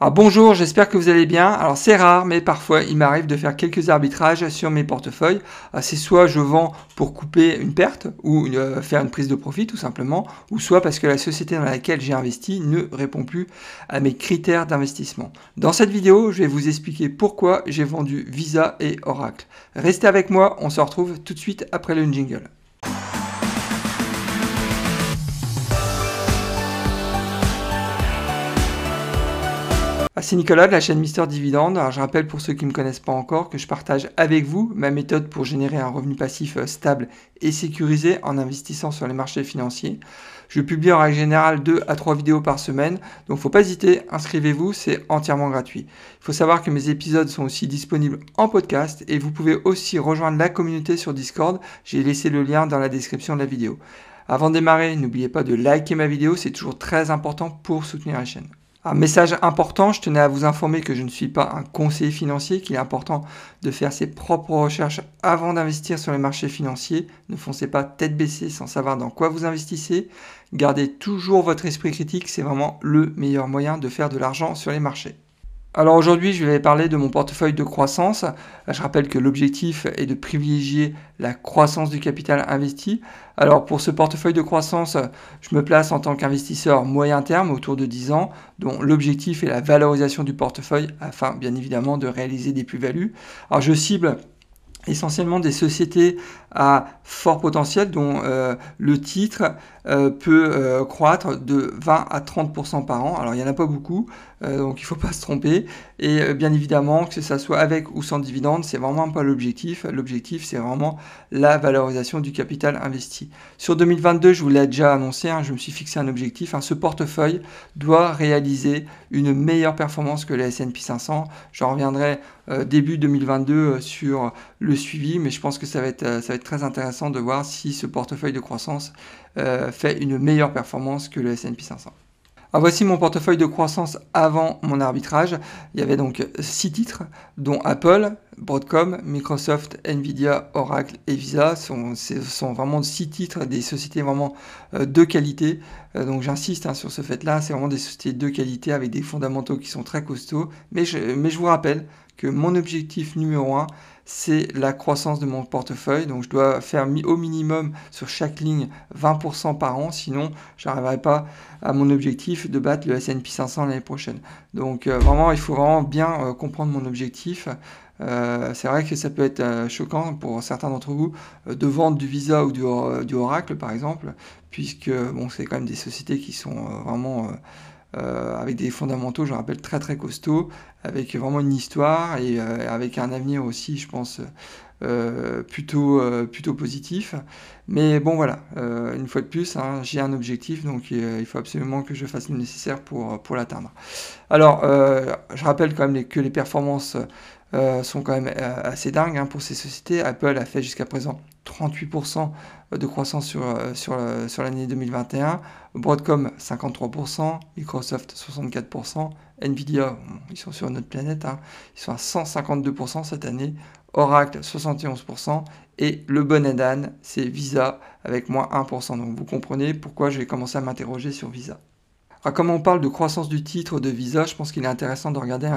Bonjour, j'espère que vous allez bien. Alors c'est rare, mais parfois il m'arrive de faire quelques arbitrages sur mes portefeuilles. Ah, c'est soit je vends pour couper une perte ou euh, faire une prise de profit tout simplement, ou soit parce que la société dans laquelle j'ai investi ne répond plus à mes critères d'investissement. Dans cette vidéo, je vais vous expliquer pourquoi j'ai vendu Visa et Oracle. Restez avec moi, on se retrouve tout de suite après le jingle. C'est Nicolas de la chaîne Mister Dividende. Je rappelle pour ceux qui ne me connaissent pas encore que je partage avec vous ma méthode pour générer un revenu passif euh, stable et sécurisé en investissant sur les marchés financiers. Je publie en règle générale 2 à 3 vidéos par semaine, donc faut pas hésiter, inscrivez-vous, c'est entièrement gratuit. Il faut savoir que mes épisodes sont aussi disponibles en podcast et vous pouvez aussi rejoindre la communauté sur Discord, j'ai laissé le lien dans la description de la vidéo. Avant de démarrer, n'oubliez pas de liker ma vidéo, c'est toujours très important pour soutenir la chaîne. Un message important, je tenais à vous informer que je ne suis pas un conseiller financier, qu'il est important de faire ses propres recherches avant d'investir sur les marchés financiers. Ne foncez pas tête baissée sans savoir dans quoi vous investissez. Gardez toujours votre esprit critique, c'est vraiment le meilleur moyen de faire de l'argent sur les marchés. Alors aujourd'hui, je vais parler de mon portefeuille de croissance. Je rappelle que l'objectif est de privilégier la croissance du capital investi. Alors pour ce portefeuille de croissance, je me place en tant qu'investisseur moyen terme autour de 10 ans, dont l'objectif est la valorisation du portefeuille afin bien évidemment de réaliser des plus-values. Alors je cible essentiellement des sociétés à fort potentiel dont euh, le titre euh, peut euh, croître de 20 à 30% par an. Alors il n'y en a pas beaucoup, donc il ne faut pas se tromper. Et bien évidemment, que ce soit avec ou sans dividende, c'est vraiment pas l'objectif. L'objectif, c'est vraiment la valorisation du capital investi. Sur 2022, je vous l'ai déjà annoncé, hein, je me suis fixé un objectif. Hein, ce portefeuille doit réaliser une meilleure performance que le S&P 500. J'en reviendrai début 2022 sur le suivi, mais je pense que ça va être, ça très intéressant de voir si ce portefeuille de croissance euh, fait une meilleure performance que le S&P 500. Alors voici mon portefeuille de croissance avant mon arbitrage. Il y avait donc six titres, dont Apple, Broadcom, Microsoft, Nvidia, Oracle et Visa. Ce sont, vraiment six titres des sociétés vraiment euh, de qualité. Euh, donc j'insiste hein, sur ce fait-là, c'est vraiment des sociétés de qualité avec des fondamentaux qui sont très costauds. Mais je, mais je vous rappelle que mon objectif numéro un, c'est la croissance de mon portefeuille. Donc je dois faire au minimum sur chaque ligne 20% par an, sinon je n'arriverai pas à mon objectif de battre le S&P 500 l'année prochaine. Donc euh, vraiment, il faut vraiment bien euh, comprendre mon objectif. Euh, c'est vrai que ça peut être choquant pour certains d'entre vous de vendre du Visa ou du, du, Oracle par exemple, puisque bon, c'est quand même des sociétés qui sont vraiment avec des fondamentaux, je rappelle, très très costauds, avec vraiment une histoire et euh, avec un avenir aussi, je pense, euh, plutôt, plutôt positif. Mais bon, voilà, une fois de plus, hein, j'ai un objectif, donc il faut absolument que je fasse le nécessaire pour, pour l'atteindre. Alors, je rappelle quand même que les performances sont quand même assez dingues hein, pour ces sociétés. Apple a fait jusqu'à présent 38% de croissance sur, euh, sur, euh, sur l'année 2021, Broadcom 53%, Microsoft 64%, Nvidia, ils sont sur notre planète, hein, ils sont à 152% cette année, Oracle 71%, et le bon âne, c'est Visa avec moins 1%. Donc vous comprenez pourquoi je vais commencer à m'interroger sur Visa. Alors, comme on parle de croissance du titre de Visa, je pense qu'il est intéressant de regarder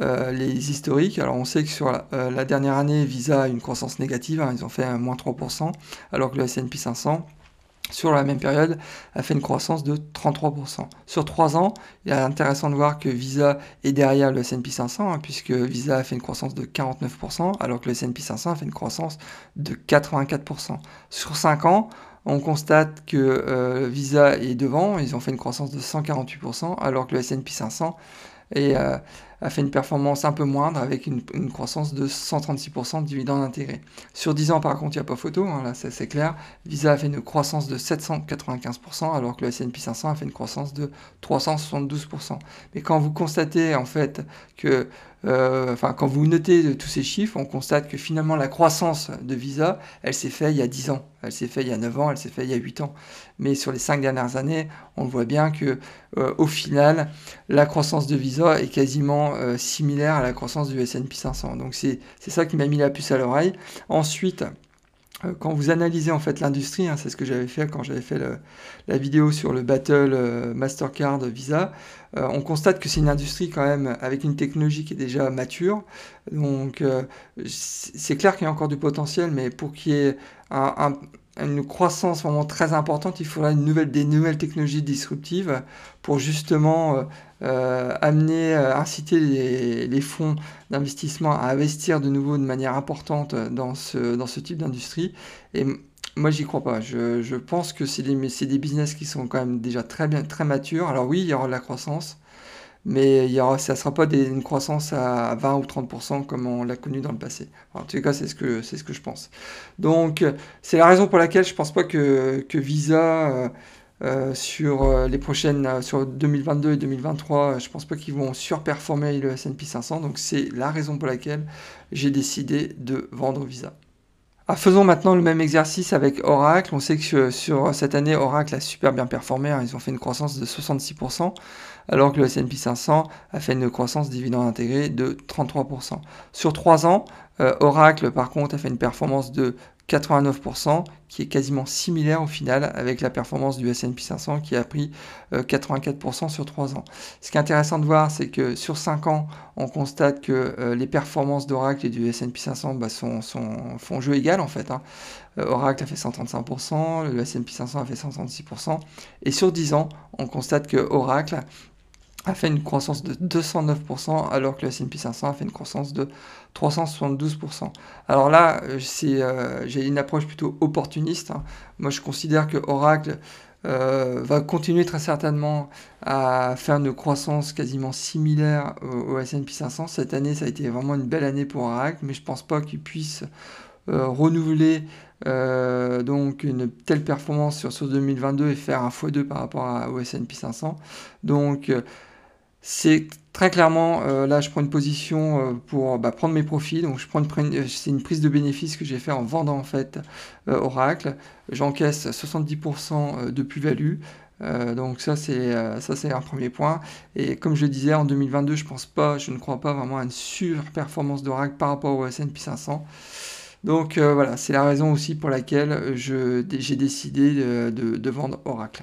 euh, les historiques. Alors, on sait que sur la, euh, dernière année, Visa a une croissance négative, hein, ils ont fait un moins 3%, alors que le S&P 500 sur la même période, a fait une croissance de 33%. Sur 3 ans, il est intéressant de voir que Visa est derrière le S&P 500, hein, puisque Visa a fait une croissance de 49%, alors que le S&P 500 a fait une croissance de 84%. Sur 5 ans, on constate que euh, Visa est devant, ils ont fait une croissance de 148%, alors que le S&P 500 euh, a fait une performance un peu moindre avec une, croissance de 136% de dividendes intégrés. Sur 10 ans, par contre, il n'y a pas photo, hein, là c'est clair. Visa a fait une croissance de 795%, alors que le S&P 500 a fait une croissance de 372%. Mais quand vous constatez en fait que euh, enfin, quand vous notez tous ces chiffres, on constate que finalement la croissance de Visa, elle s'est faite il y a 10 ans, elle s'est faite il y a 9 ans, elle s'est faite il y a 8 ans. Mais sur les 5 dernières années, on voit bien que euh, au final, la croissance de Visa est quasiment euh, similaire à la croissance du S&P 500. Donc c'est ça qui m'a mis la puce à l'oreille. Ensuite, quand vous analysez en fait l'industrie, hein, c'est ce que j'avais fait quand j'avais fait la vidéo sur le battle euh, Mastercard Visa, euh, on constate que c'est une industrie quand même avec une technologie qui est déjà mature. Donc c'est clair qu'il y a encore du potentiel, mais pour qu'il y ait une croissance vraiment très importante, il faudra des nouvelles technologies disruptives pour justement euh, amener, euh, inciter les, fonds d'investissement à investir de nouveau de manière importante dans ce, dans ce type d'industrie. Et moi, j'y crois pas. Je, je pense que c'est des, des business qui sont quand même déjà très bien, très matures. Alors oui, il y aura de la croissance, mais il ça ne sera pas des, une croissance à 20 ou 30% comme on l'a connu dans le passé. en tout cas, c'est ce que, ce que je pense. Donc, c'est la raison pour laquelle je pense pas que, que Visa... Euh, euh, sur euh, les prochaines, sur 2022 et 2023, je pense pas qu'ils vont surperformer le S&P 500. Donc c'est la raison pour laquelle j'ai décidé de vendre Visa. Ah, faisons maintenant le même exercice avec Oracle. On sait que sur cette année, Oracle a super bien performé. Hein. Ils ont fait une croissance de 66%, alors que le S&P 500 a fait une croissance dividende intégrée de 33%. Sur 3 ans, Oracle, par contre, a fait une performance de 89%, qui est quasiment similaire au final avec la performance du S&P 500 qui a pris 84% euh, sur 3 ans. Ce qui est intéressant de voir, c'est que sur 5 ans, on constate que euh, les performances d'Oracle et du S&P 500 bah, sont, font jeu égal en fait. Hein. Euh, Oracle a fait 135%, le S&P 500 a fait 136%, et sur 10 ans, on constate que Oracle a fait une croissance de 209%, alors que le S&P 500 a fait une croissance de 372%. Alors là, euh, euh, j'ai une approche plutôt opportuniste. Hein. Moi, je considère que Oracle euh, va continuer très certainement à faire une croissance quasiment similaire au, S&P 500. Cette année, ça a été vraiment une belle année pour Oracle, mais je pense pas qu'il puisse renouveler donc une telle performance sur, ce 2022 et faire un x2 par rapport au S&P 500. Donc c'est très clairement, euh, là je prends une position euh, pour bah, prendre mes profits, donc euh, c'est une prise de bénéfice que j'ai fait en vendant en fait Oracle. J'encaisse 70% de plus-value. donc ça c'est ça c'est un premier point et comme je le disais en 2022 je pense pas je ne crois pas vraiment à une surperformance d'Oracle par rapport au S&P 500 donc voilà c'est la raison aussi pour laquelle j'ai décidé de vendre Oracle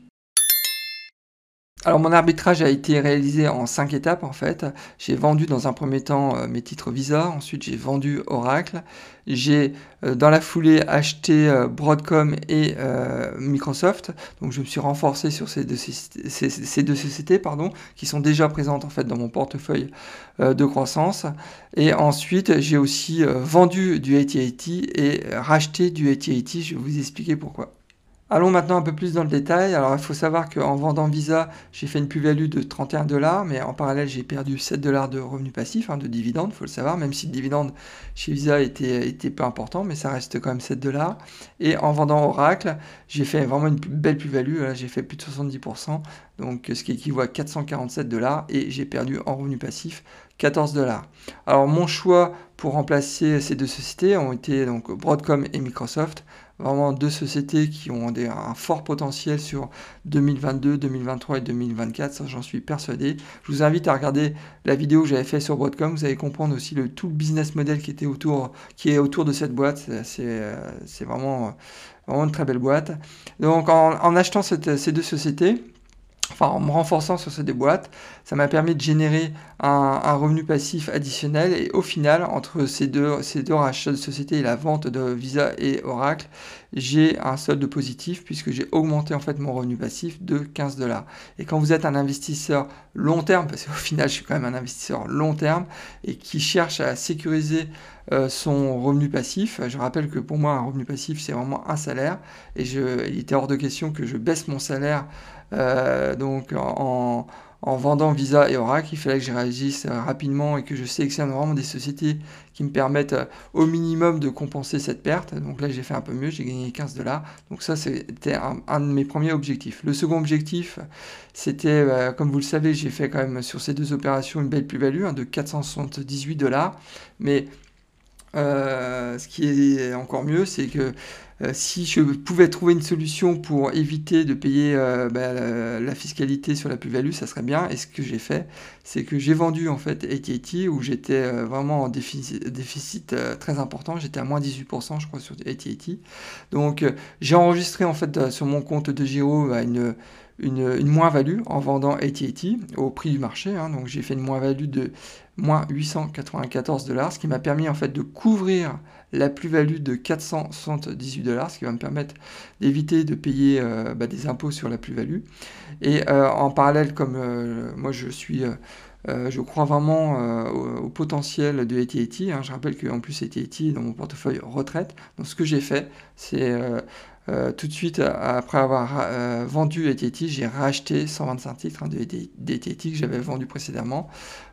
Alors mon arbitrage a été réalisé en cinq étapes en fait. J'ai vendu dans un premier temps euh, mes titres Visa, ensuite j'ai vendu Oracle, j'ai euh, dans la foulée acheté euh, Broadcom et Microsoft, donc je me suis renforcé sur ces deux, ces, deux, sociétés pardon, qui sont déjà présentes en fait dans mon portefeuille de croissance. Et ensuite j'ai aussi vendu du AT&T et racheté du AT&T, je vais vous expliquer pourquoi. Allons maintenant un peu plus dans le détail. Alors, il faut savoir qu'en vendant Visa, j'ai fait une plus-value de 31 dollars, mais en parallèle, j'ai perdu 7 dollars de revenus passifs, hein, de dividendes, il faut le savoir, même si le dividende chez Visa était, était peu important, mais ça reste quand même 7 dollars. Et en vendant Oracle, j'ai fait vraiment une belle plus-value, j'ai fait plus de 70%, donc ce qui équivaut à 447 dollars, et j'ai perdu en revenus passifs 14 dollars. Alors, mon choix pour remplacer ces deux sociétés ont été donc Broadcom et Microsoft vraiment deux sociétés qui ont un fort potentiel sur 2022, 2023 et 2024, ça j'en suis persuadé. Je vous invite à regarder la vidéo que j'avais fait sur Broadcom, vous allez comprendre aussi le, tout business model qui, était autour, qui est autour de cette boîte, c'est vraiment, vraiment une très belle boîte. Donc en, achetant ces deux sociétés, enfin en me renforçant sur ces deux boîtes, ça m'a permis de générer un, revenu passif additionnel et au final, entre ces deux, ces deux rachats de sociétés et la vente de Visa et Oracle, j'ai un solde positif puisque j'ai augmenté en fait mon revenu passif de 15 dollars. Et quand vous êtes un investisseur long terme, parce qu'au final je suis quand même un investisseur long terme et qui cherche à sécuriser euh, son revenu passif, je rappelle que pour moi un revenu passif c'est vraiment un salaire et je, il était hors de question que je baisse mon salaire euh, donc en, vendant Visa et Oracle, il fallait que je réagisse euh, rapidement et que je sélectionne vraiment des sociétés qui me permettent euh, au minimum de compenser cette perte. Donc là, j'ai fait un peu mieux, j'ai gagné 15 dollars. Donc ça, c'était un, de mes premiers objectifs. Le second objectif, c'était, comme vous le savez, j'ai fait quand même sur ces deux opérations une belle plus-value hein, de 478 dollars. Mais ce qui est encore mieux, c'est que euh, si je pouvais trouver une solution pour éviter de payer euh, bah, la, fiscalité sur la plus-value, ça serait bien. Et ce que j'ai fait, c'est que j'ai vendu en fait AT&T où j'étais euh, vraiment en déficit, très important. J'étais à moins 18%, je crois, sur AT&T. Donc j'ai enregistré en fait sur mon compte de Giro bah, une une, moins-value en vendant AT&T au prix du marché. Hein. donc j'ai fait une moins-value de moins 894 dollars, ce qui m'a permis en fait de couvrir la plus-value de 478 dollars, ce qui va me permettre d'éviter de payer euh, bah, des impôts sur la plus-value. Et euh, en parallèle, comme euh, moi je suis je crois vraiment au, potentiel de AT&T. Hein. Je rappelle qu'en plus AT&T est dans mon portefeuille retraite. Donc ce que j'ai fait, c'est tout de suite après avoir vendu AT&T, j'ai racheté 125 titres hein, d'AT&T que j'avais vendu précédemment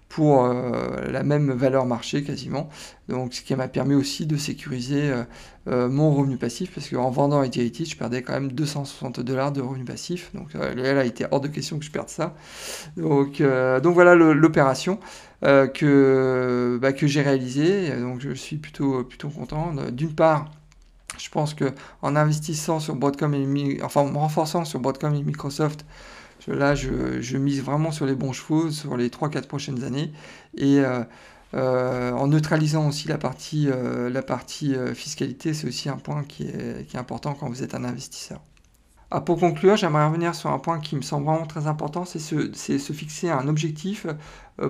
pour euh, la même valeur marché quasiment. Donc ce qui m'a permis aussi de sécuriser euh, euh, mon revenu passif parce qu'en vendant Ethereum, je perdais quand même 260 dollars de revenu passif. Donc là, il était hors de question que je perde ça. Donc, donc voilà l'opération que, bah, que j'ai réalisée. Donc je suis plutôt, plutôt content. D'une part, je pense que en investissant sur Broadcom renforçant sur Broadcom et Microsoft, Là, je, mise vraiment sur les bons chevaux sur les 3-4 prochaines années. Et euh, euh, en neutralisant aussi la partie, euh, fiscalité, c'est aussi un point qui est, important quand vous êtes un investisseur. Ah, pour conclure, j'aimerais revenir sur un point qui me semble vraiment très important, c'est se, fixer un objectif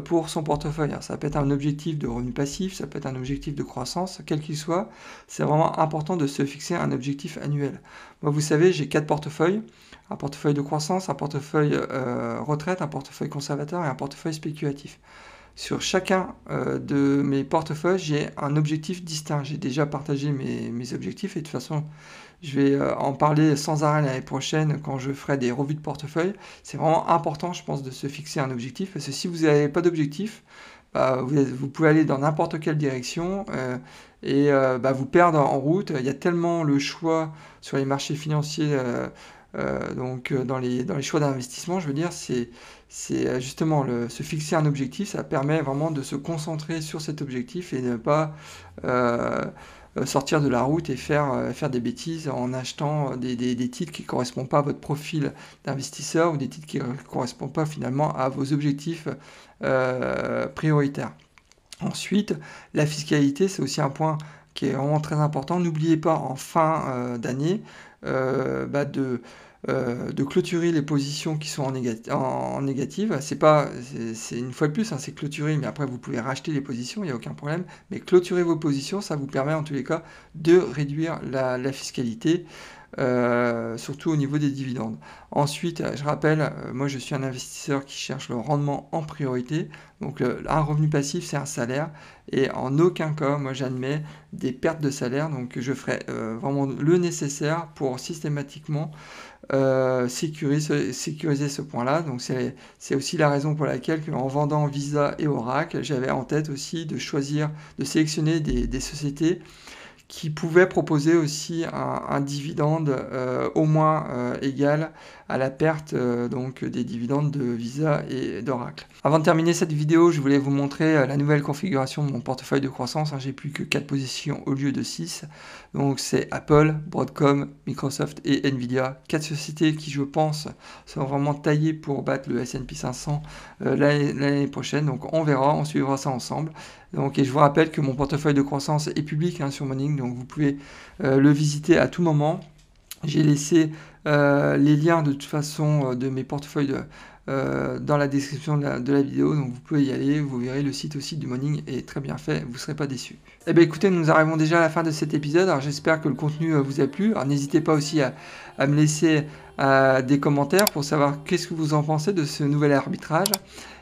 pour son portefeuille. ça peut être un objectif de revenu passif, ça peut être un objectif de croissance, quel qu'il soit. C'est vraiment important de se fixer un objectif annuel. Moi, vous savez, j'ai quatre portefeuilles un portefeuille de croissance, un portefeuille euh, retraite, un portefeuille conservateur et un portefeuille spéculatif. Sur chacun euh, de mes portefeuilles, j'ai un objectif distinct. J'ai déjà partagé mes, objectifs et de toute façon, je vais euh, en parler sans arrêt l'année prochaine quand je ferai des revues de portefeuille. C'est vraiment important, je pense, de se fixer un objectif parce que si vous n'avez pas d'objectif, bah, vous, pouvez aller dans n'importe quelle direction et bah, vous perdre en route. Il y a tellement le choix sur les marchés financiers euh, donc euh, dans les, dans les choix d'investissement, je veux dire, c'est euh, justement le, se fixer un objectif, ça permet vraiment de se concentrer sur cet objectif et ne pas sortir de la route et faire, faire des bêtises en achetant des, des, titres qui ne correspondent pas à votre profil d'investisseur ou des titres qui ne correspondent pas finalement à vos objectifs prioritaires. Ensuite, la fiscalité, c'est aussi un point qui est vraiment très important. N'oubliez pas en fin d'année bah de euh, de clôturer les positions qui sont en, en, négative. C'est pas, c'est une fois de plus, hein, c'est clôturer, mais après vous pouvez racheter les positions, il n'y a aucun problème. Mais clôturer vos positions, ça vous permet en tous les cas de réduire la, fiscalité. Euh, surtout au niveau des dividendes. Ensuite, je rappelle, euh, moi je suis un investisseur qui cherche le rendement en priorité. Donc un revenu passif, c'est un salaire. Et en aucun cas, moi j'admets des pertes de salaire. Donc je ferai vraiment le nécessaire pour systématiquement euh, sécuriser, ce point-là. Donc c'est aussi la raison pour laquelle en vendant Visa et Oracle, j'avais en tête aussi de choisir, de sélectionner des, sociétés qui pouvait proposer aussi un, dividende euh, au moins euh, égal à la perte euh, donc des dividendes de Visa et d'Oracle. Avant de terminer cette vidéo, je voulais vous montrer la nouvelle configuration de mon portefeuille de croissance. Hein. J'ai plus que 4 positions au lieu de 6. Donc c'est Apple, Broadcom, Microsoft et Nvidia. 4 sociétés qui je pense sont vraiment taillées pour battre le S&P 500 l'année prochaine. Donc on verra, on suivra ça ensemble. Et je vous rappelle que mon portefeuille de croissance est public hein, sur Morning, donc vous pouvez euh, le visiter à tout moment. J'ai laissé euh, les liens de toute façon euh, de mes portefeuilles dans la description de la, vidéo, donc vous pouvez y aller, vous verrez le site aussi du Morning est très bien fait, vous ne serez pas déçus. Eh bien écoutez, nous arrivons déjà à la fin de cet épisode, j'espère que le contenu vous a plu, n'hésitez pas aussi à me laisser des commentaires pour savoir qu'est-ce que vous en pensez de ce nouvel arbitrage.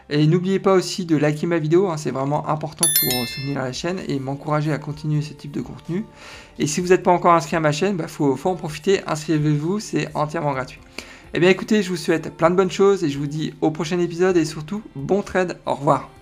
Et n'oubliez pas aussi de liker ma vidéo, hein, c'est vraiment important pour soutenir la chaîne et m'encourager à continuer ce type de contenu. Et si vous n'êtes pas encore inscrit à ma chaîne, il bah, faut, en profiter, inscrivez-vous, c'est entièrement gratuit. Eh bien écoutez, je vous souhaite plein de bonnes choses et je vous dis au prochain épisode et surtout bon trade, au revoir.